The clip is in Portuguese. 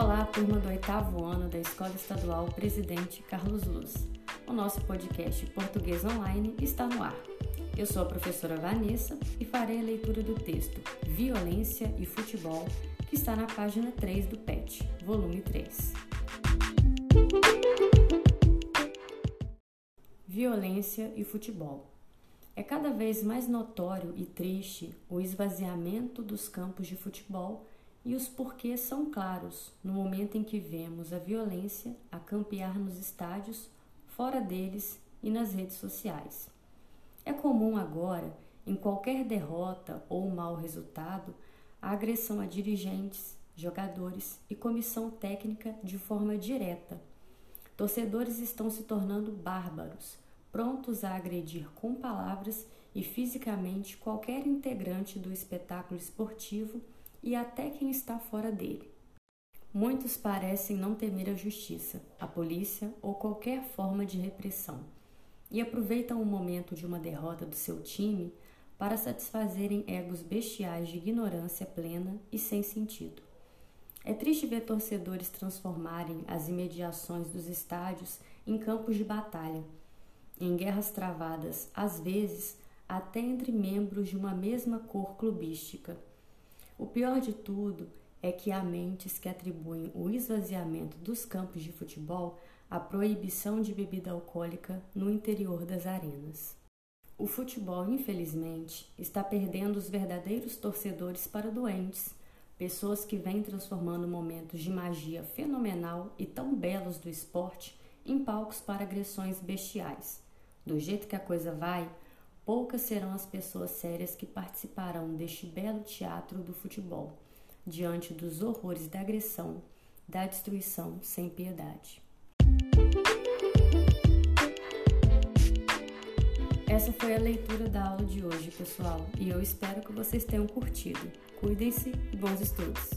Olá, turma do oitavo ano da Escola Estadual Presidente Carlos Luz. O nosso podcast Português Online está no ar. Eu sou a professora Vanessa e farei a leitura do texto Violência e Futebol, que está na página 3 do PET, volume 3. Violência e futebol. É cada vez mais notório e triste o esvaziamento dos campos de futebol e os porquês são claros no momento em que vemos a violência a campear nos estádios, fora deles e nas redes sociais. É comum agora, em qualquer derrota ou mau resultado, a agressão a dirigentes, jogadores e comissão técnica de forma direta. Torcedores estão se tornando bárbaros, prontos a agredir com palavras e fisicamente qualquer integrante do espetáculo esportivo e até quem está fora dele. Muitos parecem não temer a justiça, a polícia ou qualquer forma de repressão e aproveitam o momento de uma derrota do seu time para satisfazerem egos bestiais de ignorância plena e sem sentido. É triste ver torcedores transformarem as imediações dos estádios em campos de batalha, em guerras travadas, às vezes até entre membros de uma mesma cor clubística. O pior de tudo é que há mentes que atribuem o esvaziamento dos campos de futebol à proibição de bebida alcoólica no interior das arenas. O futebol, infelizmente, está perdendo os verdadeiros torcedores para doentes, pessoas que vêm transformando momentos de magia fenomenal e tão belos do esporte em palcos para agressões bestiais. Do jeito que a coisa vai, poucas serão as pessoas sérias que participarão deste belo teatro do futebol, diante dos horrores da agressão, da destruição sem piedade. Essa foi a leitura da aula de hoje, pessoal, e eu espero que vocês tenham curtido. Cuidem-se e bons estudos!